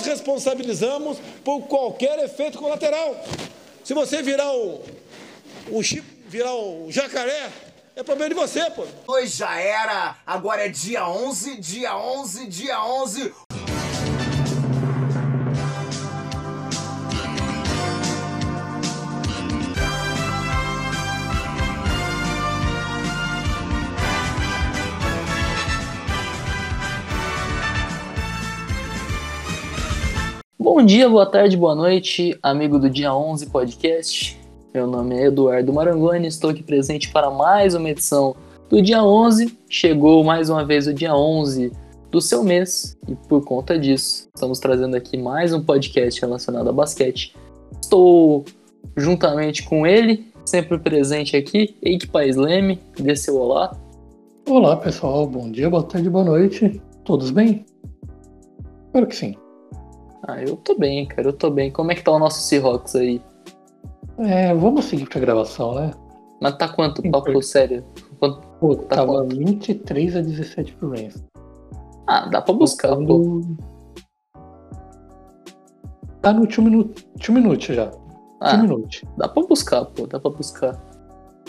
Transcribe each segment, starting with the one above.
nós responsabilizamos por qualquer efeito colateral. Se você virar o, o chip, virar o jacaré, é problema de você, pô. Hoje já era, agora é dia 11, dia 11, dia 11. Bom dia, boa tarde, boa noite, amigo do Dia 11 Podcast. Meu nome é Eduardo Marangoni, estou aqui presente para mais uma edição do Dia 11. Chegou mais uma vez o dia 11 do seu mês e por conta disso, estamos trazendo aqui mais um podcast relacionado a basquete. Estou juntamente com ele, sempre presente aqui, Eike Paes Leme, dê seu olá. Olá pessoal, bom dia, boa tarde, boa noite. Todos bem? Espero que sim. Ah, eu tô bem, cara, eu tô bem. Como é que tá o nosso Seahawks aí? É, vamos seguir pra gravação, né? Mas tá quanto, papo sério? Quanto, Pô, tá tava quanto? 23 a 17 pro Rams. Ah, dá pra buscar, pô. Quando- Tá no 2 minute, two minute já. 2 Ah, minute. dá pra buscar, pô, dá pra buscar.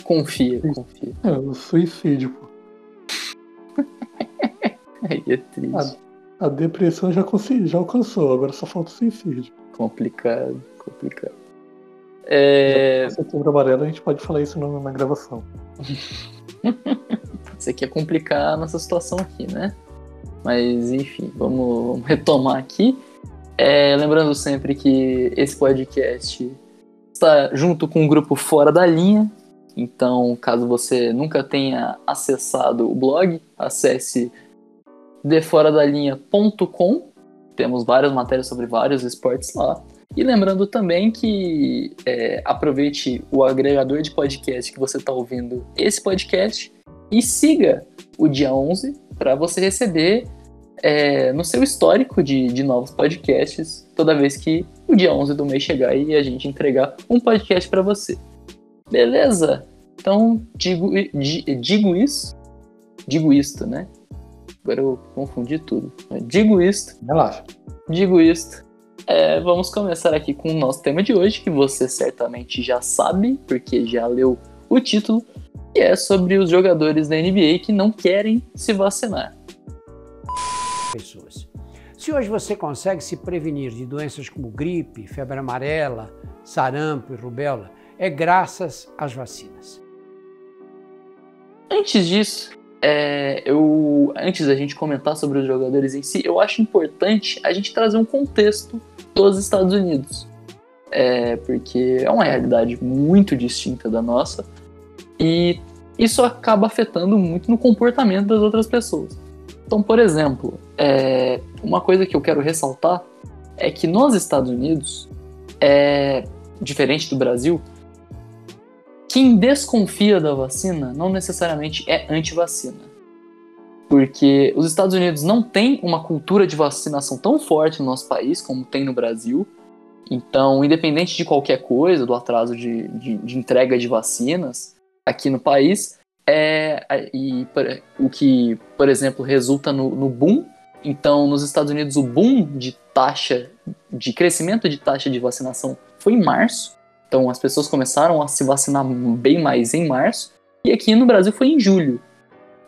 Confia, confia. É, o suicídio, pô. Aí é triste. A depressão já, consegui, já alcançou, agora só falta o suicídio. Complicado, complicado. É, Setembro amarelo, a gente pode falar isso na, gravação. você quer complicar a nossa situação aqui, né? Mas enfim, vamos, vamos retomar aqui. É, lembrando sempre que esse podcast está junto com o grupo Fora da Linha. Então, caso você nunca tenha acessado o blog, acesse deforadalinha.com. Temos várias matérias sobre vários esportes lá. E lembrando também que é, aproveite o agregador de podcast que você está ouvindo esse podcast e siga o dia 11 para você receber é, no seu histórico de, de novos podcasts toda vez que o dia 11 do mês chegar e a gente entregar um podcast para você. Beleza? Então, digo, di- digo isso, digo isto, né? Agora eu confundi tudo. Digo isto, Relaxa. digo isto. É, vamos começar aqui com o nosso tema de hoje, que você certamente já sabe, porque já leu o título, que é sobre os jogadores da NBA que não querem se vacinar. pessoas. Se hoje você consegue se prevenir de doenças como gripe, febre amarela, sarampo e rubéola, é graças às vacinas. Antes disso, é, eu, antes da gente comentar sobre os jogadores em si, eu acho importante a gente trazer um contexto dos Estados Unidos. É, porque é uma realidade muito distinta da nossa e isso acaba afetando muito no comportamento das outras pessoas. Então, por exemplo, é, uma coisa que eu quero ressaltar é que nos Estados Unidos, é, diferente do Brasil, quem desconfia da vacina não necessariamente é anti-vacina. Porque os Estados Unidos não têm uma cultura de vacinação tão forte no nosso país como tem no Brasil. Então, independente de qualquer coisa, do atraso de, de, de entrega de vacinas aqui no país, é, e por- o que, por exemplo, resulta no, no boom. Então, nos Estados Unidos, o boom de taxa, de crescimento de taxa de vacinação foi em março. Então as pessoas começaram a se vacinar bem mais em março e aqui no Brasil foi em julho.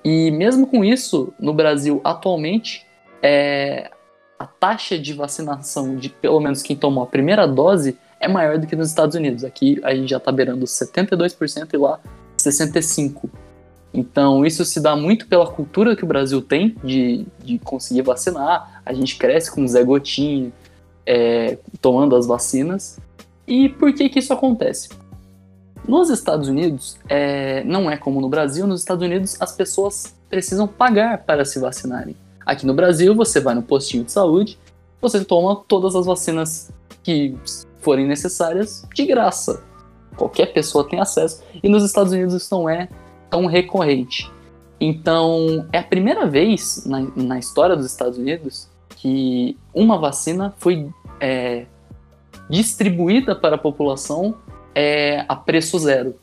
E mesmo com isso, no Brasil atualmente, é, a taxa de vacinação de pelo menos quem tomou a primeira dose é maior do que nos Estados Unidos. Aqui a gente já está beirando 72% e lá 65%. Então isso se dá muito pela cultura que o Brasil tem de, de conseguir vacinar. A gente cresce com Zé Gotinha, é, tomando as vacinas. E por que que isso acontece? Nos Estados Unidos, é, não é como no Brasil, nos Estados Unidos as pessoas precisam pagar para se vacinarem. Aqui no Brasil, você vai no postinho de saúde, você toma todas as vacinas que forem necessárias de graça. Qualquer pessoa tem acesso. E nos Estados Unidos isso não é tão recorrente. Então, é a primeira vez na, na história dos Estados Unidos que uma vacina foi é, distribuída para a população é, a preço zero.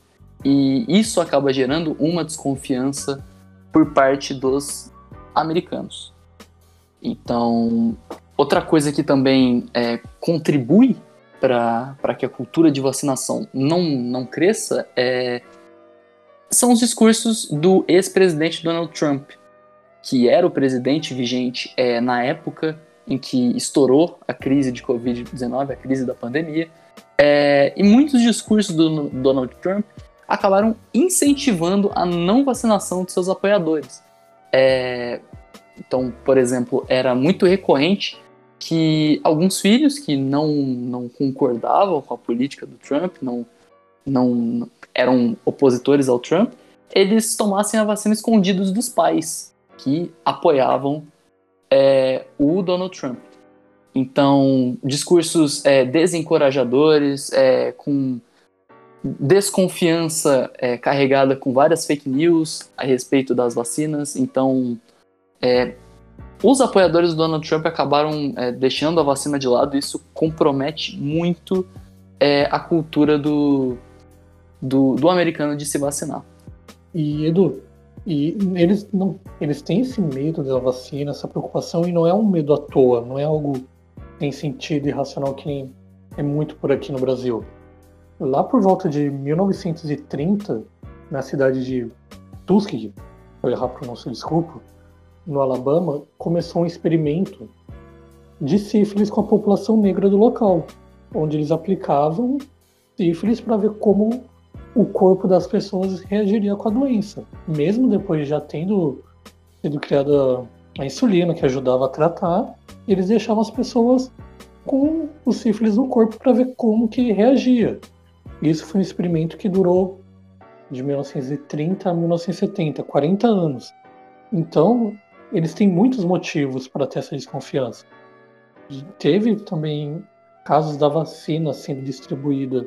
E isso acaba gerando uma desconfiança por parte dos americanos. Então, outra coisa que também é, contribui para que a cultura de vacinação não, não cresça é, são os discursos do ex-presidente Donald Trump, que era o presidente vigente é, na época em que estourou a crise de Covid-19, a crise da pandemia. É, e muitos discursos do Donald Trump acabaram incentivando a não vacinação de seus apoiadores. É, então, por exemplo, era muito recorrente que alguns filhos que não, não concordavam com a política do Trump, não, não eram opositores ao Trump, eles tomassem a vacina escondidos dos pais que apoiavam é, o Donald Trump. Então, discursos é, desencorajadores, é, com desconfiança é, carregada com várias fake news a respeito das vacinas. Então, é, os apoiadores do Donald Trump acabaram é, deixando a vacina de lado isso compromete muito a cultura do, do, do, americano de se vacinar. E, Edu, e eles, não, eles têm esse medo da vacina, essa preocupação, e não é um medo à toa, não é algo tem sentido e racional que nem é muito por aqui no Brasil. Lá por volta de 1930, na cidade de Tuskegee, vou errar a pronúncia, desculpa, no Alabama, começou um experimento de sífilis com a população negra do local, onde eles aplicavam sífilis para ver como o corpo das pessoas reagiria com a doença. Mesmo depois de já tendo sido criada a insulina que ajudava a tratar, eles deixavam as pessoas com o sífilis no corpo para ver como que reagia. Isso foi um experimento que durou de 1930 a 1970, 40 anos. Então, eles têm muitos motivos para ter essa desconfiança. Teve também casos da vacina sendo distribuída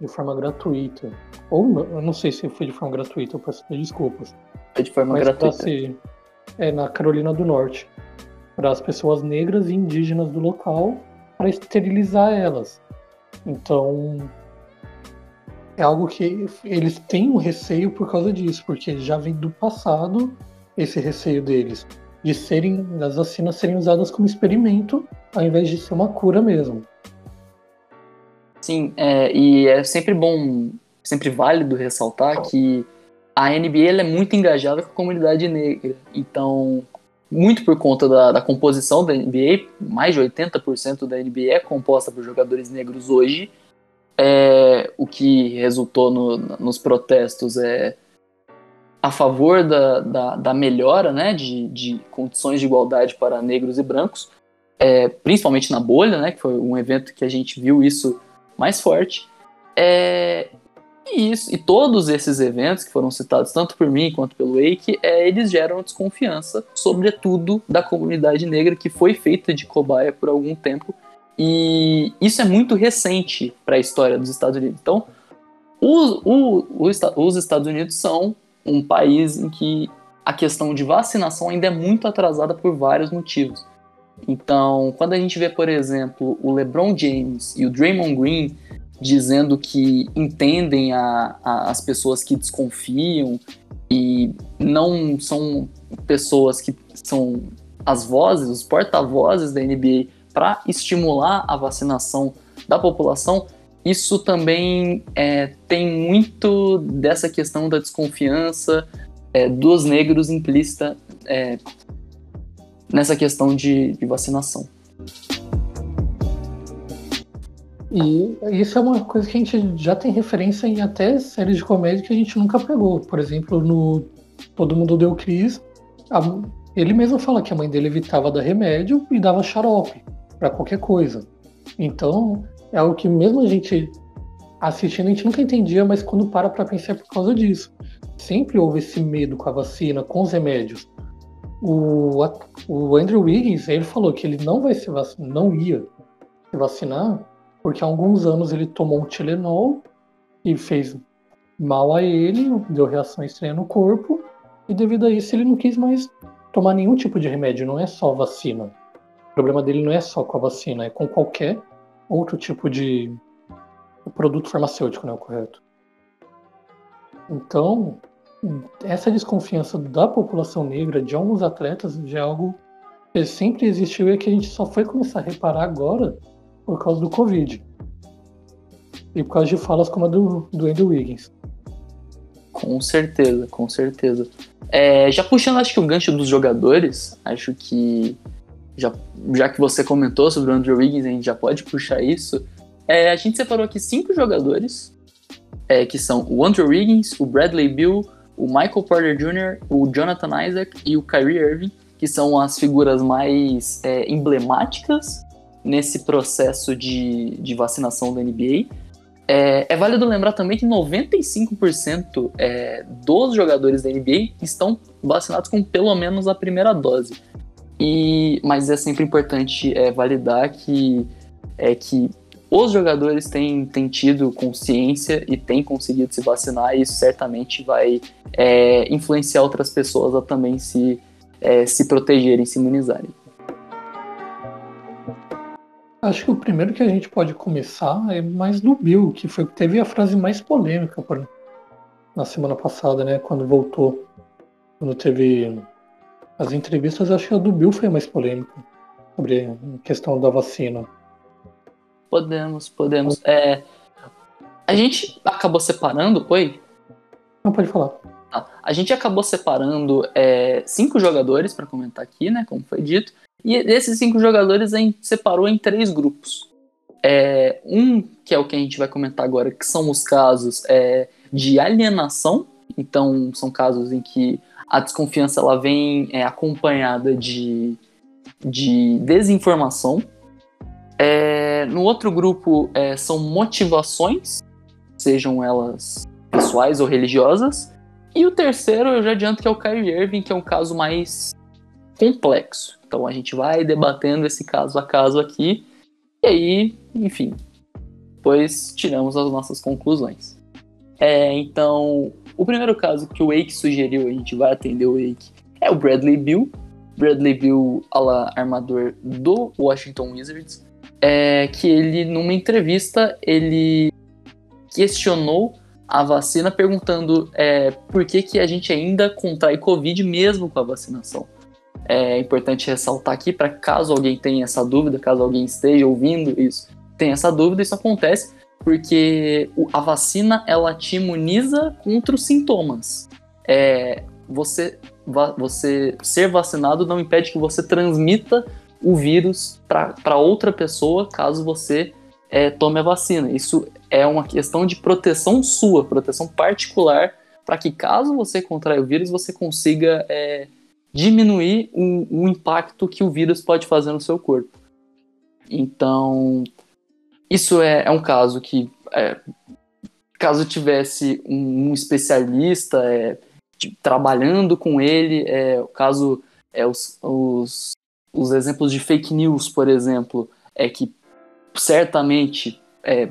de forma gratuita. Ou não, eu não sei se foi de forma gratuita, eu peço desculpas. Foi de forma Mas gratuita. Ser, é na Carolina do Norte. Para as pessoas negras e indígenas do local, para esterilizar elas. Então, é algo que eles têm um receio por causa disso, porque já vem do passado esse receio deles de serem as vacinas serem usadas como experimento ao invés de ser uma cura mesmo. Sim, é, e é sempre bom, sempre válido ressaltar que a NBA é muito engajada com a comunidade negra. Então, muito por conta da, da composição da NBA, mais de 80% da NBA é composta por jogadores negros hoje. É, o que resultou no, nos protestos é a favor da, da, da melhora né, de, de, condições de igualdade para negros e brancos, é, principalmente na bolha, né, que foi um evento que a gente viu isso mais forte. É, e, isso, e todos esses eventos que foram citados tanto por mim quanto pelo Wake, é, eles geram desconfiança, sobretudo da comunidade negra que foi feita de cobaia por algum tempo. E isso é muito recente para a história dos Estados Unidos. Então, os, Estados Unidos são um país em que a questão de vacinação ainda é muito atrasada por vários motivos. Então, quando a gente vê, por exemplo, o LeBron James e o Draymond Green dizendo que entendem a, a, as pessoas que desconfiam e não são pessoas que são as vozes, os porta-vozes da NBA para estimular a vacinação da população, isso também é, tem muito dessa questão da desconfiança é, dos negros implícita é, nessa questão de, de, vacinação. E isso é uma coisa que a gente já tem referência em até séries de comédia que a gente nunca pegou. Por exemplo, no Todo Mundo Deu Cris, a, ele mesmo fala que a mãe dele evitava dar remédio e dava xarope para qualquer coisa. Então, é algo que mesmo a gente assistindo, a gente nunca entendia, mas quando para para pensar é por causa disso. Sempre houve esse medo com a vacina, com os remédios. O, o Andrew Wiggins, ele falou que ele não vai se vacinar, não ia se vacinar, porque há alguns anos ele tomou um Tilenol e fez mal a ele, deu reação estranha no corpo, e devido a isso ele não quis mais tomar nenhum tipo de remédio, não é só vacina. O problema dele não é só com a vacina, é com qualquer outro tipo de produto farmacêutico, né, o correto. Então, essa desconfiança da população negra de alguns atletas é algo Ele sempre existiu e que a gente só foi começar a reparar agora por causa do Covid. E por causa de falas como a do, do Andrew Wiggins. Com certeza, com certeza. É, já puxando, acho que o gancho dos jogadores, acho que já, já que você comentou sobre o Andrew Wiggins, a gente já pode puxar isso. É, a gente separou aqui cinco jogadores, é, que são o Andrew Wiggins, o Bradley Bill, o Michael Porter Jr., o Jonathan Isaac e o Kyrie Irving, que são as figuras mais é, emblemáticas nesse processo de, de vacinação da NBA. É, é, válido lembrar também que 95% é, dos jogadores da NBA estão vacinados com pelo menos a primeira dose. E, mas é sempre importante é, validar que, é, que os jogadores têm, têm tido consciência e têm conseguido se vacinar, e isso certamente vai é, influenciar outras pessoas a também se, é, se protegerem, se imunizarem. Acho que o primeiro que a gente pode começar é mais do Bill, que foi teve a frase mais polêmica por, na semana passada, né? Quando voltou. Quando teve as entrevistas, acho que a do Bill foi a mais polêmica sobre a questão da vacina. Podemos, podemos. É, a gente acabou separando. Oi? Não, pode falar. Tá. A gente acabou separando é, cinco jogadores para comentar aqui, né? Como foi dito. E desses cinco jogadores a gente separou em três grupos. É, um, que é o que a gente vai comentar agora, que são os casos é, de alienação. Então, são casos em que a desconfiança ela vem é, acompanhada de, de desinformação. É, no outro grupo é, são motivações, sejam elas pessoais ou religiosas. E o terceiro eu já adianto que é o Kyrie Irving, que é um caso mais complexo. Então a gente vai debatendo esse caso a caso aqui, e aí, enfim, depois tiramos as nossas conclusões. É, então, o primeiro caso que o Wake sugeriu, a gente vai atender o Wake, é o Bradley Bill. Bradley Bill, ala armador do Washington Wizards, é que ele, numa entrevista, ele questionou a vacina perguntando é, por que, que a gente ainda contrai Covid mesmo com a vacinação. É importante ressaltar aqui para caso alguém tenha essa dúvida, caso alguém esteja ouvindo isso, tenha essa dúvida, isso acontece porque a vacina ela te imuniza contra os sintomas. É, você, você ser vacinado não impede que você transmita o vírus para outra pessoa caso você é, tome a vacina. Isso é uma questão de proteção sua, proteção particular, para que caso você contraia o vírus, você consiga é, diminuir o, o impacto que o vírus pode fazer no seu corpo. Então, isso é, é um caso que, é, caso tivesse um, um especialista é, de, trabalhando com ele, é, caso é, os, os, os, exemplos de fake news, por exemplo, é que certamente é,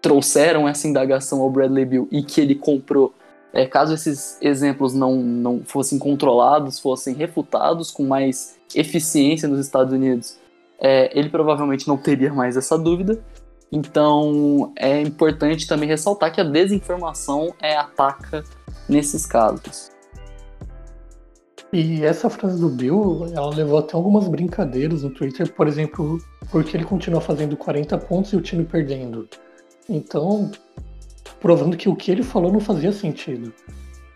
trouxeram essa indagação ao Bradley Bill e que ele comprou é, caso esses exemplos não, não fossem controlados, fossem refutados com mais eficiência nos Estados Unidos, é, ele provavelmente não teria mais essa dúvida. Então é importante também ressaltar que a desinformação é ataca nesses casos. E essa frase do Bill, ela levou até algumas brincadeiras no Twitter, por exemplo, porque ele continua fazendo 40 pontos e o time perdendo. Então, provando que o que ele falou não fazia sentido.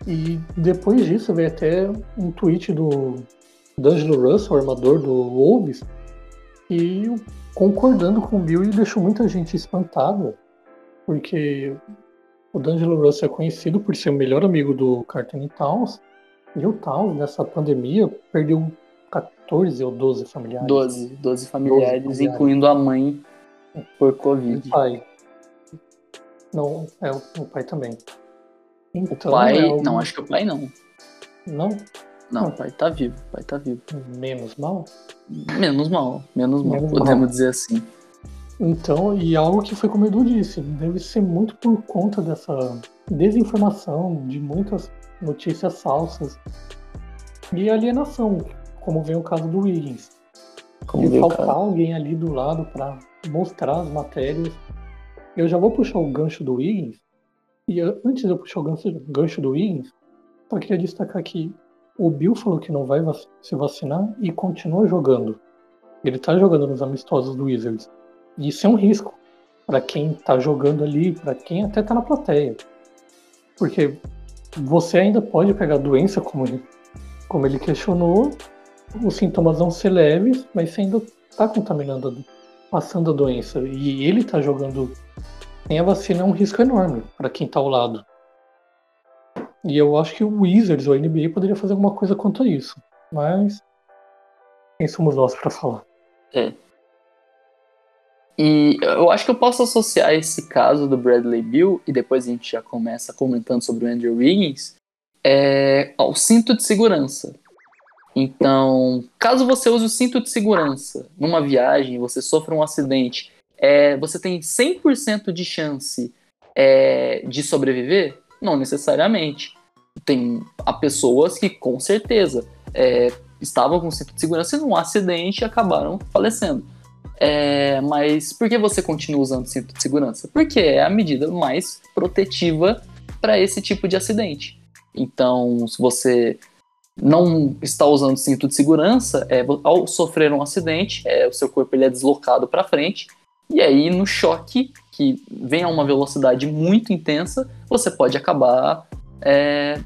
E depois disso veio até um tweet do D'Angelo Russell, armador do Wolves, e concordando com o Bill e deixou muita gente espantada, porque o D'Angelo Russell é conhecido por ser o melhor amigo do Carter Towns, e o Towns, nessa pandemia, perdeu 14 ou 12 familiares. 12, 12 familiares, 12 familiares. incluindo a mãe por Covid. O pai. Não, é o, o pai também. Então, o pai. É o... Não, acho que o pai não. Não? Não, o pai tá vivo. O pai tá vivo. Menos mal? Menos mal, menos mal, menos podemos mal. dizer assim. Então, e algo que foi como o Edu disse, deve ser muito por conta dessa desinformação, de muitas notícias falsas e alienação, como vem o caso do Wiggins. Como faltar alguém ali do lado para mostrar as matérias eu já vou puxar o gancho do Wiggins. E antes de eu puxar o gancho, gancho do Wiggins, só queria destacar que O Bill falou que não vai se vacinar e continua jogando. Ele tá jogando nos amistosos do Wizards. E isso é um risco para quem tá jogando ali, para quem até tá na plateia. Porque você ainda pode pegar doença, como ele, como ele questionou, os sintomas vão ser leves, mas você ainda tá contaminando, passando a doença. E ele tá jogando sem a vacina é um risco enorme para quem tá ao lado. E eu acho que o Wizards ou a NBA poderia fazer alguma coisa quanto a isso. Mas quem somos nós para falar? É. E eu acho que eu posso associar esse caso do Bradley Bill, e depois a gente já começa comentando sobre o Andrew Wiggins, é, ao cinto de segurança. Então, caso você use o cinto de segurança numa viagem, você sofra um acidente, é, você tem 100% de chance é, de sobreviver? Não necessariamente. Tem há pessoas que, com certeza, é, estavam com cinto de segurança e num acidente acabaram falecendo. É, mas por que você continua usando cinto de segurança? Porque é a medida mais protetiva para esse tipo de acidente. Então, se você não está usando cinto de segurança, é, ao sofrer um acidente, é, o seu corpo ele é deslocado para frente e aí no choque que vem a uma velocidade muito intensa, você pode acabar é,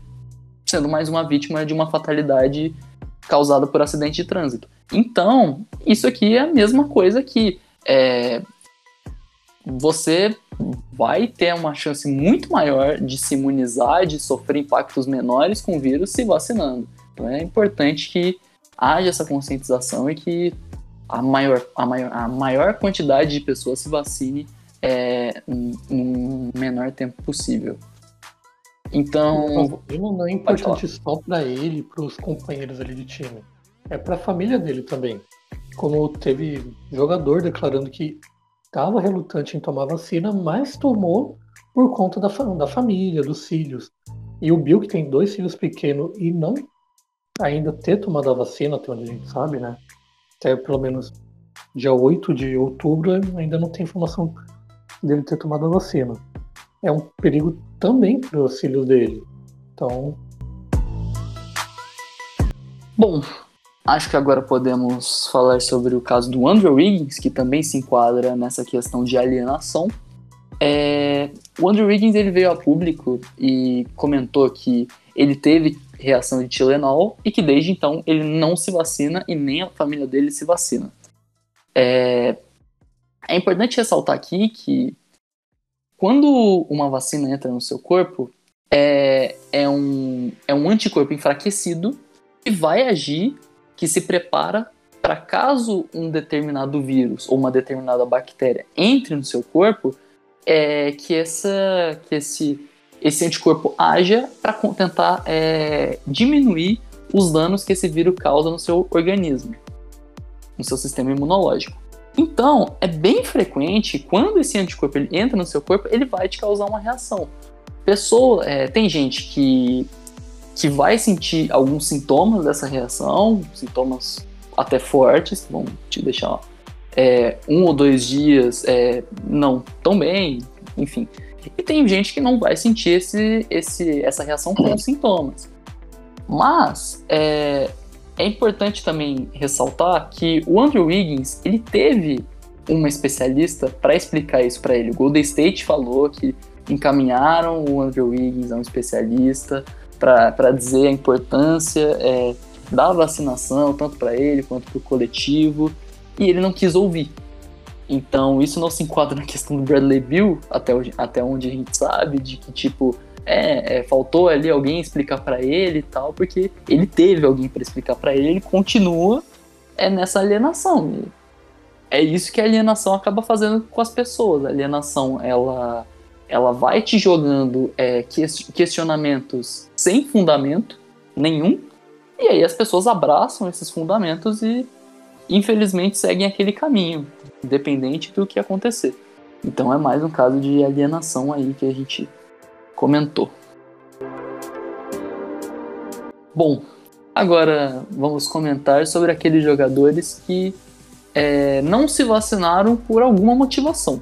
sendo mais uma vítima de uma fatalidade causada por acidente de trânsito. Então, isso aqui é a mesma coisa que é, você vai ter uma chance muito maior de se imunizar, de sofrer impactos menores com o vírus se vacinando. Então é importante que haja essa conscientização e que a maior, a maior, a maior quantidade de pessoas se vacine é, no menor tempo possível. Então. não é importante só para ele para os companheiros ali de time. É para a família dele também. Como teve jogador declarando que estava relutante em tomar vacina, mas tomou por conta da, da família, dos filhos. E o Bill, que tem dois filhos pequenos e não ainda ter tomado a vacina, até onde a gente sabe, né? Até pelo menos dia 8 de outubro ainda não tem informação dele ter tomado a vacina. É um perigo também para os filhos dele. Então. Bom, acho que agora podemos falar sobre o caso do Andrew Wiggins, que também se enquadra nessa questão de alienação. É, o Andrew Wiggins ele veio a público e comentou que ele teve reação de Tilenol e que desde então ele não se vacina e nem a família dele se vacina. É, é importante ressaltar aqui que quando uma vacina entra no seu corpo, é, é, um, é um anticorpo enfraquecido que vai agir, que se prepara para caso um determinado vírus ou uma determinada bactéria entre no seu corpo, é que, essa, que esse, esse anticorpo haja para tentar é, diminuir os danos que esse vírus causa no seu organismo, no seu sistema imunológico. Então, é bem frequente, quando esse anticorpo entra no seu corpo, ele vai te causar uma reação. Pessoa, é, tem gente que, que vai sentir alguns sintomas dessa reação, sintomas até fortes, que vão te deixar é, um ou dois dias é, não tão bem, enfim. E tem gente que não vai sentir esse, esse, essa reação com sintomas. Mas é, é importante também ressaltar que o Andrew Wiggins ele teve uma especialista para explicar isso para ele. O Golden State falou que encaminharam o Andrew Wiggins a um especialista para dizer a importância é, da vacinação, tanto para ele quanto para o coletivo, e ele não quis ouvir. Então, isso não se enquadra na questão do Bradley Bill, até, até onde a gente sabe, de que, tipo, é, é, faltou ali alguém explicar para ele e tal, porque ele teve alguém para explicar para ele, ele continua é nessa alienação. É isso que a alienação acaba fazendo com as pessoas. A alienação, ela, ela vai te jogando é, questionamentos sem fundamento nenhum, e aí as pessoas abraçam esses fundamentos e, infelizmente, seguem aquele caminho, independente do que acontecer. Então é mais um caso de alienação aí que a gente comentou. Bom, agora vamos comentar sobre aqueles jogadores que é, não se vacinaram por alguma motivação.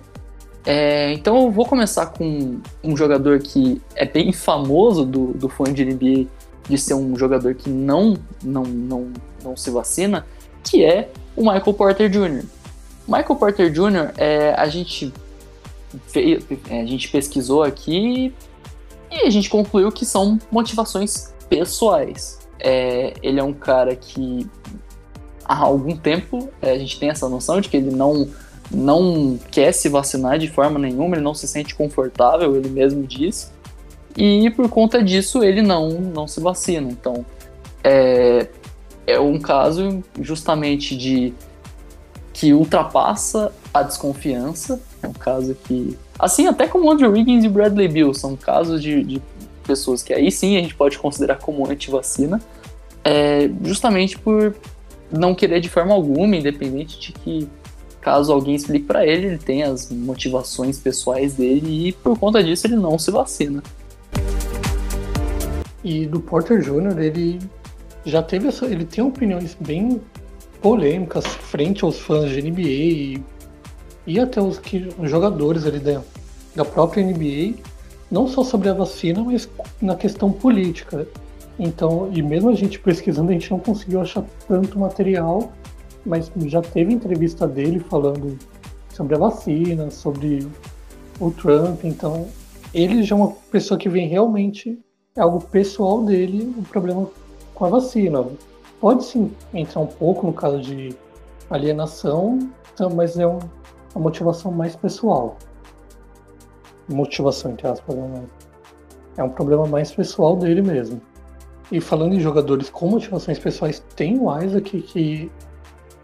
É, então eu vou começar com um jogador que é bem famoso do, do fã de NBA de ser um jogador que não, não, não, não se vacina, que é o Michael Porter Jr. Michael Porter Jr., é, a, gente fez, é, a gente pesquisou aqui e a gente concluiu que são motivações pessoais. É, ele é um cara que há algum tempo é, a gente tem essa noção de que ele não, não quer se vacinar de forma nenhuma, ele não se sente confortável, ele mesmo diz. E por conta disso ele não, não se vacina. Então é, é um caso justamente de que ultrapassa a desconfiança. É um caso que. Assim, até como Andrew Wiggins e Bradley Bill, são casos de, de pessoas que aí sim a gente pode considerar como anti-vacina, é, justamente por não querer de forma alguma, independente de que caso alguém explique para ele, ele tem as motivações pessoais dele e por conta disso ele não se vacina. E do Porter Jr., ele já teve essa, ele tem opiniões bem polêmicas frente aos fãs de NBA e, e até os, que, jogadores ali da, da própria NBA, não só sobre a vacina, mas na questão política. Então, e mesmo a gente pesquisando, a gente não conseguiu achar tanto material, mas já teve entrevista dele falando sobre a vacina, sobre o Trump, então ele já é uma pessoa que vem realmente é algo pessoal dele, o problema com a vacina pode sim entrar um pouco no caso de alienação, então, mas é um, uma motivação mais pessoal. Motivação, entre aspas, né? é um problema mais pessoal dele mesmo. E falando em jogadores com motivações pessoais, tem o Isaac que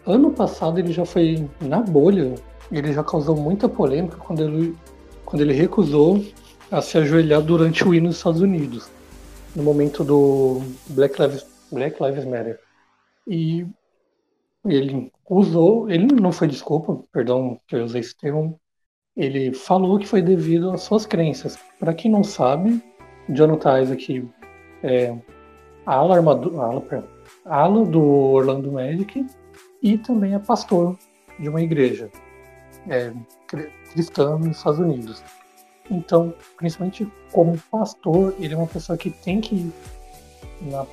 ano passado ele já foi na bolha, ele já causou muita polêmica quando ele, quando ele recusou a se ajoelhar durante o hino dos Estados Unidos, no momento do Black Lives, Black Lives Matter. E ele usou, ele não foi desculpa, perdão que eu usei esse termo, ele falou que foi devido às suas crenças. Para quem não sabe, Jonathan Isaac é ala, ala, ala do Orlando Magic e também é pastor de uma igreja é, cristã nos Estados Unidos. Então, principalmente como pastor, ele é uma pessoa que tem que, na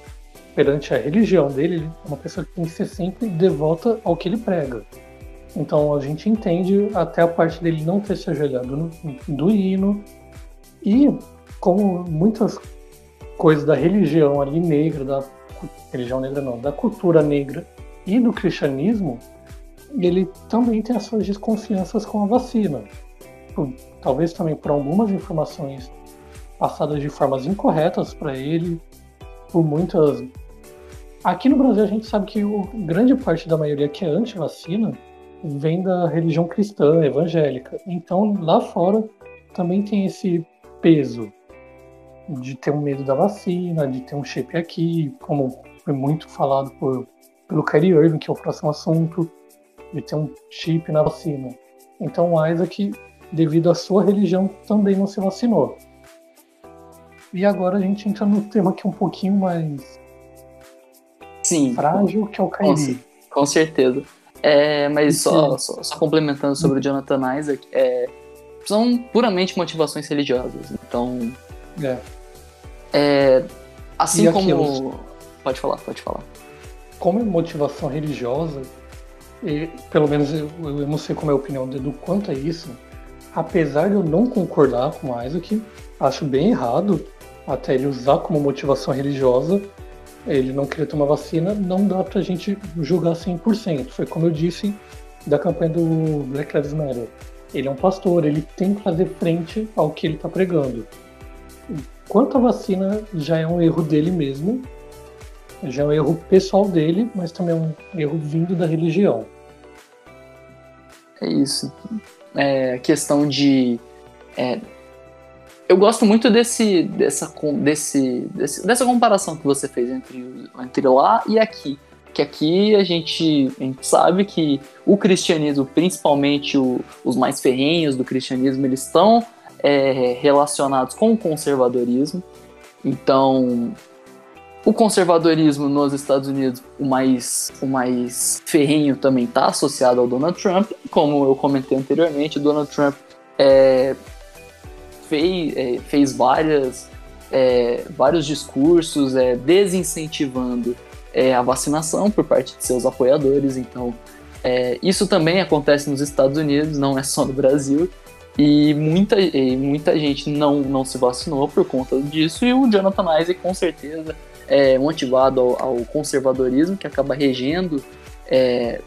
perante a religião dele, ele é uma pessoa que tem que ser sempre devota ao que ele prega. Então a gente entende até a parte dele não ter se ajoelhado no, do hino. E como muitas coisas da religião ali negra, da religião negra não, da cultura negra e do cristianismo, ele também tem as suas desconfianças com a vacina. Talvez também por algumas informações passadas de formas incorretas para ele, por muitas Aqui no Brasil a gente sabe que o, grande parte da maioria que é anti-vacina vem da religião cristã, evangélica. Então lá fora também tem esse peso de ter um medo da vacina, de ter um chip aqui, como foi muito falado por, pelo Kyrie Irving, que é o próximo assunto, de ter um chip na vacina. Então o Isaac, devido à sua religião, também não se vacinou. E agora a gente entra no tema que é um pouquinho mais Sim. Frágil que é o Kyrie. Com, com certeza. É, mas só, só, só, complementando sobre o Jonathan Isaac, é, são puramente motivações religiosas. Então. É. é assim como. Pode falar, pode falar. Como é motivação religiosa, e, pelo menos eu, eu, não sei como é a opinião do quanto é isso, apesar de eu não concordar com o Isaac, acho bem errado até ele usar como motivação religiosa ele não queria tomar vacina, não dá pra gente julgar 100%. Foi como eu disse da campanha do Black Lives Matter. Ele é um pastor, ele tem que fazer frente ao que ele está pregando. Quanto à vacina, já é um erro dele mesmo, já é um erro pessoal dele, mas também é um erro vindo da religião. É isso. É, questão de é, eu gosto muito desse, dessa, desse, desse, dessa comparação que você fez entre, entre lá e aqui. Que aqui a gente, a gente sabe que o cristianismo, principalmente o, os mais ferrenhos do cristianismo, eles estão é, relacionados com o conservadorismo. Então, o conservadorismo nos Estados Unidos, o mais, o mais ferrenho também está associado ao Donald Trump. Como eu comentei anteriormente, Donald Trump é, fez, é, fez várias é, vários discursos é, desincentivando é, a vacinação por parte de seus apoiadores. Então, é, isso também acontece nos Estados Unidos, não é só no Brasil. E muita, e muita gente não, não se vacinou por conta disso. E o Jonathan Isaac, com certeza, é motivado ao, ao conservadorismo, que acaba regendo é,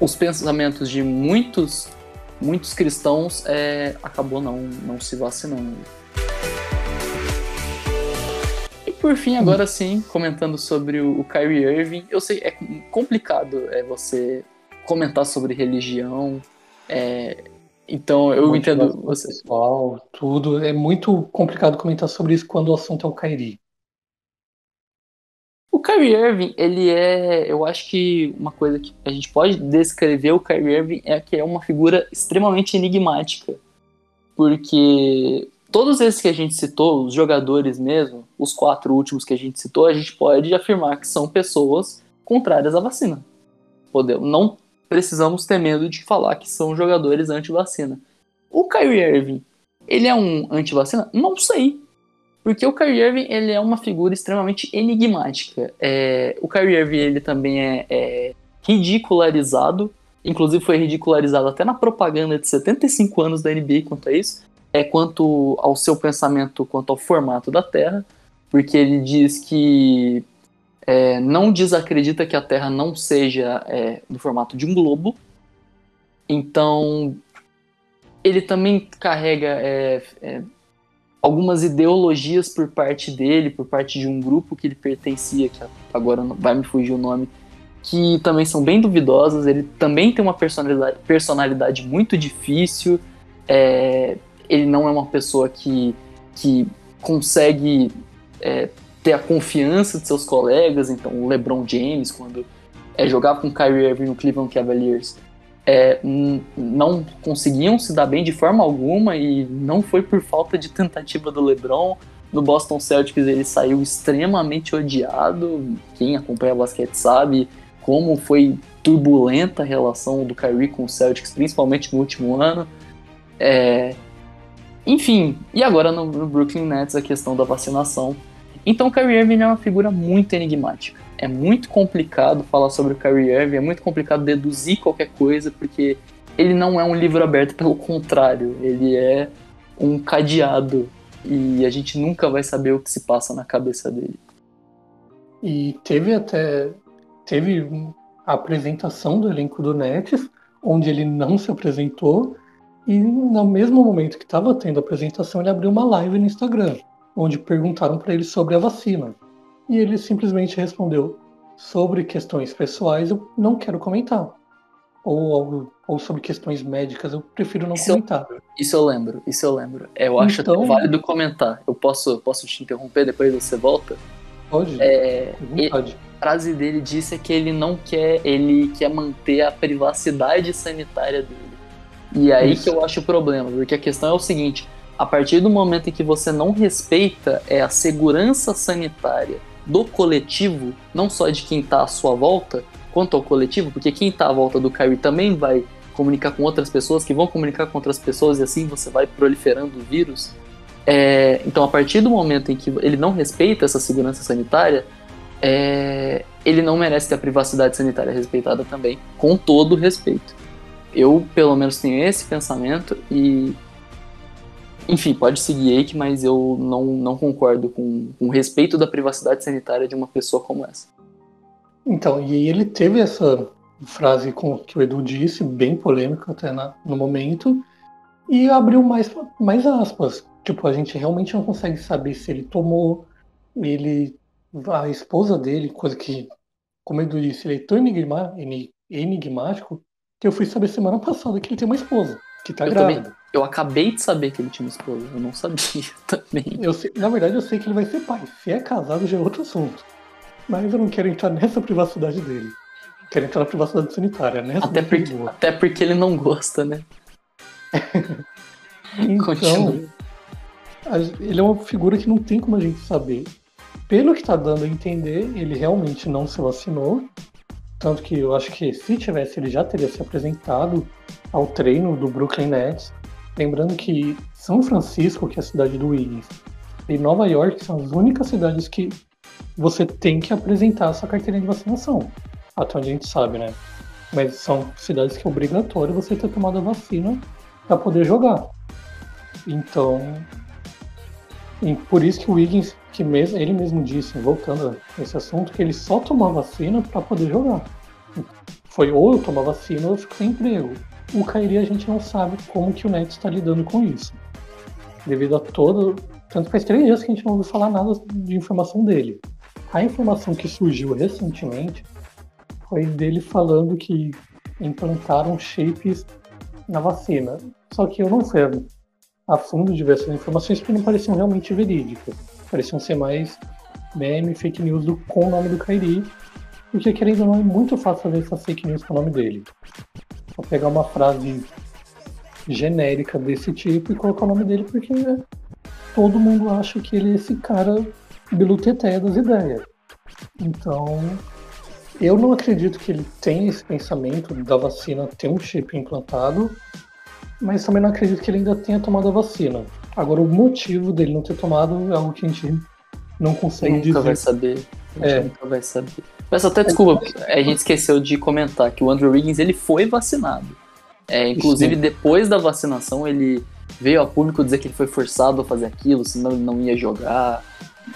os pensamentos de muitos, muitos cristãos, é, acabou não, não se vacinando. por fim, agora sim, comentando sobre o, Kyrie Irving, eu sei, é complicado é, você comentar sobre religião, é, então eu entendo você. Pessoal, tudo, é muito complicado comentar sobre isso quando o assunto é o Kyrie. O Kyrie Irving, ele é, eu acho que uma coisa que a gente pode descrever o Kyrie Irving é que é uma figura extremamente enigmática, porque todos esses que a gente citou, os jogadores mesmo, os quatro últimos que a gente citou, a gente pode afirmar que são pessoas contrárias à vacina. Podemos, não precisamos ter medo de falar que são jogadores anti-vacina. O Kyrie Irving, ele é um anti-vacina? Não sei. Porque o Kyrie Irving, ele é uma figura extremamente enigmática. É, o Kyrie Irving, ele também é, é ridicularizado, inclusive foi ridicularizado até na propaganda de 75 anos da NBA quanto a isso, é quanto ao seu pensamento quanto ao formato da Terra, porque ele diz que é, não desacredita que a Terra não seja é, no formato de um globo. Então, ele também carrega é, é, algumas ideologias por parte dele, por parte de um grupo que ele pertencia, que agora vai me fugir o nome, que também são bem duvidosas. Ele também tem uma personalidade, personalidade muito difícil. É, ele não é uma pessoa que, que consegue é, ter a confiança de seus colegas. Então, o LeBron James, quando é, jogava com o Kyrie Irving no Cleveland Cavaliers, é, não conseguiam se dar bem de forma alguma e não foi por falta de tentativa do LeBron. No Boston Celtics ele saiu extremamente odiado. Quem acompanha basquete sabe como foi turbulenta a relação do Kyrie com o Celtics, principalmente no último ano. É, enfim, e agora no, no, Brooklyn Nets a questão da vacinação. Então o Kyrie Irving é uma figura muito enigmática. É muito complicado falar sobre o Kyrie Irving, é muito complicado deduzir qualquer coisa, porque ele não é um livro aberto, pelo contrário, ele é um cadeado e a gente nunca vai saber o que se passa na cabeça dele. E teve até teve a apresentação do elenco do Nets, onde ele não se apresentou e no mesmo momento que estava tendo a apresentação, ele abriu uma live no Instagram, onde perguntaram para ele sobre a vacina. E ele simplesmente respondeu: sobre questões pessoais, eu não quero comentar. Ou, ou sobre questões médicas, eu prefiro não isso comentar. Eu, isso eu lembro, isso eu lembro. Eu acho então, válido comentar. Eu posso, posso te interromper depois você volta? Pode. É, pode. A frase dele disse que ele não quer, ele quer manter a privacidade sanitária dele. E aí Isso. que eu acho o problema, porque a questão é o seguinte: a partir do momento em que você não respeita é a segurança sanitária do coletivo, não só de quem está à sua volta, quanto ao coletivo, porque quem está à volta do Kyrie também vai comunicar com outras pessoas, que vão comunicar com outras pessoas, e assim você vai proliferando o vírus. É, então, a partir do momento em que ele não respeita essa segurança sanitária, é, ele não merece ter a privacidade sanitária respeitada também, com todo respeito. Eu, pelo menos, tenho esse pensamento e. Enfim, pode seguir Eike, mas eu não, não concordo com, com o respeito da privacidade sanitária de uma pessoa como essa. Então, e ele teve essa frase com, que o Edu disse, bem polêmica até na, no momento, e abriu mais, mais aspas. Tipo, a gente realmente não consegue saber se ele tomou, ele, a esposa dele, coisa que, como o Edu disse, ele é tão enigmático que eu fui saber semana passada que ele tem uma esposa, que tá eu grávida. Também, eu acabei de saber que ele tinha uma esposa, eu não sabia também. Eu sei, na verdade, eu sei que ele vai ser pai. Se é casado, já é outro assunto. Mas eu não quero entrar nessa privacidade dele. Quero entrar na privacidade sanitária, nessa até porque, até porque ele não gosta, né? então, ele é uma figura que não tem como a gente saber. Pelo que tá dando a entender, ele realmente não se vacinou. Tanto que eu acho que se tivesse, ele já teria se apresentado ao treino do Brooklyn Nets. Lembrando que São Francisco, que é a cidade do Wiggins, e Nova York são as únicas cidades que você tem que apresentar a sua carteirinha de vacinação. Até onde a gente sabe, né? Mas são cidades que é obrigatório você ter tomado a vacina para poder jogar. Então, por isso que o Wiggins, que mesmo, ele mesmo disse, voltando a esse assunto, que ele só tomou a vacina para poder jogar. Foi ou eu tomo a vacina ou eu fico sem emprego. O Kairi a gente não sabe como que o Nets está lidando com isso. Devido a todo. Tanto faz três dias que a gente não ouviu falar nada de informação dele. A informação que surgiu recentemente foi dele falando que implantaram chips na vacina. Só que eu não fui a fundo diversas informações que não pareciam realmente verídicas. Pareciam ser mais meme, fake news do, com o nome do Kairi, porque querendo ou não é muito fácil fazer essas fake news com o nome dele. Só pegar uma frase genérica desse tipo e colocar o nome dele, porque todo mundo acha que ele é esse cara biluteté das ideias. Então, eu não acredito que ele tenha esse pensamento da vacina ter um chip implantado, mas também não acredito que ele ainda tenha tomado a vacina. Agora, o motivo dele não ter tomado é algo que a gente não consegue nunca dizer. vai saber. A gente É. nunca vai saber. Mas até desculpa, a gente esqueceu de comentar que o Andrew Wiggins ele foi vacinado. É, inclusive, Sim. depois da vacinação, ele veio a público dizer que ele foi forçado a fazer aquilo, senão ele não ia jogar.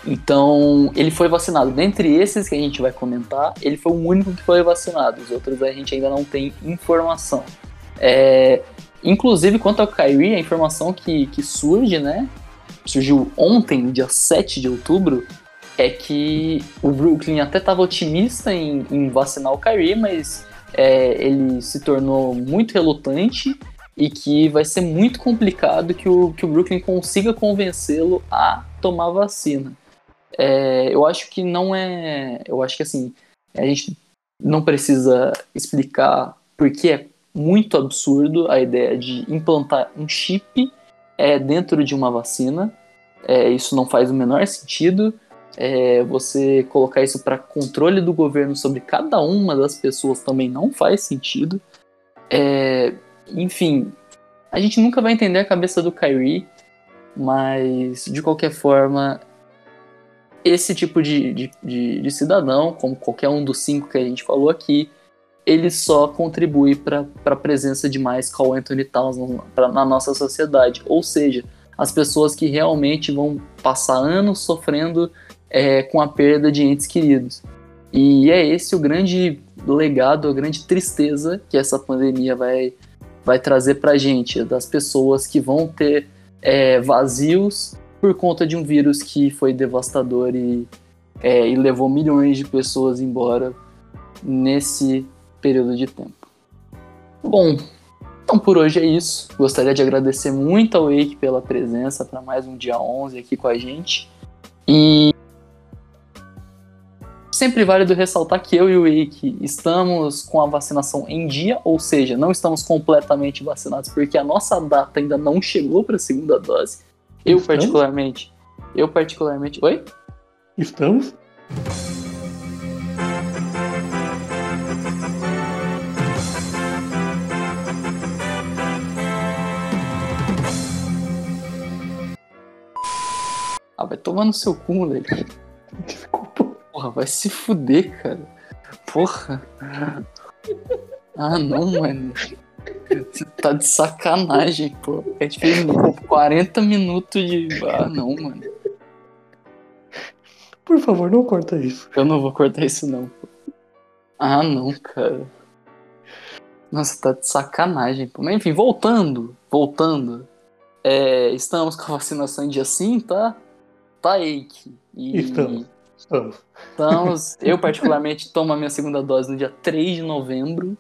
Então, ele foi vacinado. Dentre esses que a gente vai comentar, ele foi o único que foi vacinado. Os outros a gente ainda não tem informação. É, inclusive, quanto ao Kyrie, a informação que, que surge, né? Surgiu ontem, dia 7 de outubro, é que o Brooklyn até estava otimista em, em vacinar o Kyrie, mas é, ele se tornou muito relutante e que vai ser muito complicado que o, que o Brooklyn consiga convencê-lo a tomar vacina. É, eu acho que não é. Eu acho que assim, a gente não precisa explicar porque é muito absurdo a ideia de implantar um chip é, dentro de uma vacina. É, isso não faz o menor sentido. É, você colocar isso para controle do governo sobre cada uma das pessoas também não faz sentido. É, enfim, a gente nunca vai entender a cabeça do Kyrie, mas de qualquer forma, esse tipo de, de, de, de cidadão, como qualquer um dos cinco que a gente falou aqui, ele só contribui para a presença de mais Carl Anthony Towns pra- na nossa sociedade. Ou seja, as pessoas que realmente vão passar anos sofrendo é, com a perda de entes queridos. E é esse o grande legado, a grande tristeza que essa pandemia vai, vai trazer pra gente, das pessoas que vão ter é, vazios por conta de um vírus que foi devastador e, é, e levou milhões de pessoas embora nesse período de tempo. Bom, então por hoje é isso. Gostaria de agradecer muito ao Wake pela presença para mais um dia 11 aqui com a gente. E sempre válido ressaltar que eu e o Wake estamos com a vacinação em dia, ou seja, não estamos completamente vacinados porque a nossa data ainda não chegou para a segunda dose. Eu Estamos? particularmente, eu particularmente, oi? Estamos? Ah, vai tomar no seu cu, moleque. Porra, vai se fuder, cara. Porra. Ah, não, mano. Você tá de sacanagem, pô. A gente fez 40 minutos de. Ah, não, mano. Por favor, não corta isso. Eu não vou cortar isso, não, pô. Ah, não, cara. Nossa, tá de sacanagem, pô. Mas enfim, voltando. Voltando. É, estamos com a vacinação em dia sim, tá? Tá, Eike. E Estamos. Estamos. Estamos, eu particularmente tomo a minha segunda dose no dia 3 de novembro.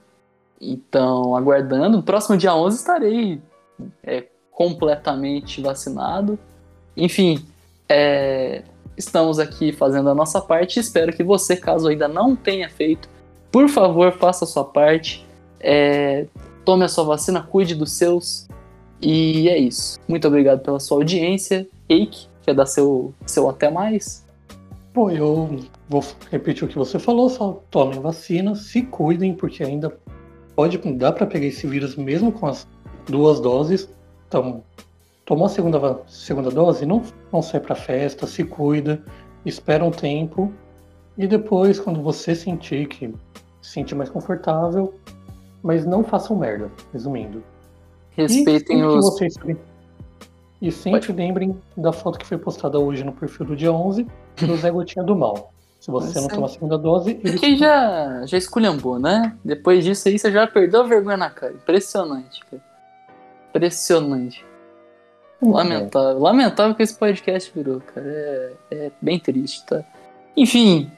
Então, aguardando. No próximo dia 11 estarei é, completamente vacinado. Enfim, é, estamos aqui fazendo a nossa parte. Espero que você, caso ainda não tenha feito, por favor, faça a sua parte. É, tome a sua vacina, cuide dos seus. E é isso. Muito obrigado pela sua audiência. Eike, quer dar seu, seu até mais? Bom, eu vou repetir o que você falou, só tomem vacina, se cuidem, porque ainda pode dar para pegar esse vírus mesmo com as duas doses. Então, tomou a segunda, segunda dose, não, não sai para festa, se cuida, espera um tempo e depois, quando você sentir que se sentir mais confortável, mas não façam merda, resumindo. Respeitem e os. Vocês... E sempre Pode. lembrem da foto que foi postada hoje no perfil do dia 11 do Zé Gotinha do Mal. Se você Mas não é... tomar a segunda dose. Ele... Porque já, já esculhambou, né? Depois disso aí você já perdeu a vergonha na cara. Impressionante, cara. Impressionante. Lamentável. Lamentável que esse podcast virou, cara. É, é bem triste, tá? Enfim,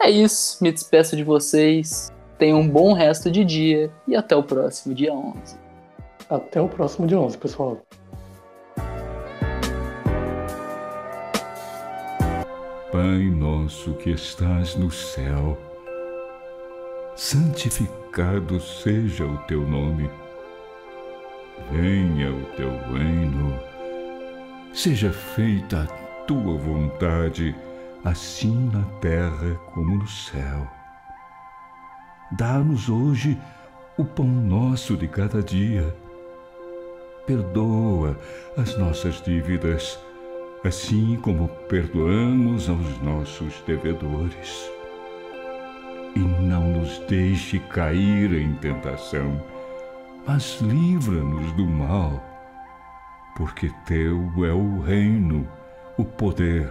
é isso. Me despeço de vocês. Tenham um bom resto de dia e até o próximo dia 11. Até o próximo dia 11, pessoal. Pai nosso que estás no céu, santificado seja o teu nome. Venha o teu reino, seja feita a tua vontade, assim na terra como no céu. Dá-nos hoje o pão nosso de cada dia. Perdoa as nossas dívidas assim como perdoamos aos nossos devedores. E não nos deixe cair em tentação, mas livra-nos do mal, porque Teu é o reino, o poder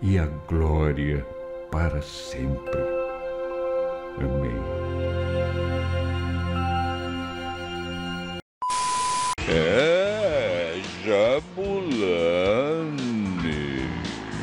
e a glória para sempre. Amém. É, já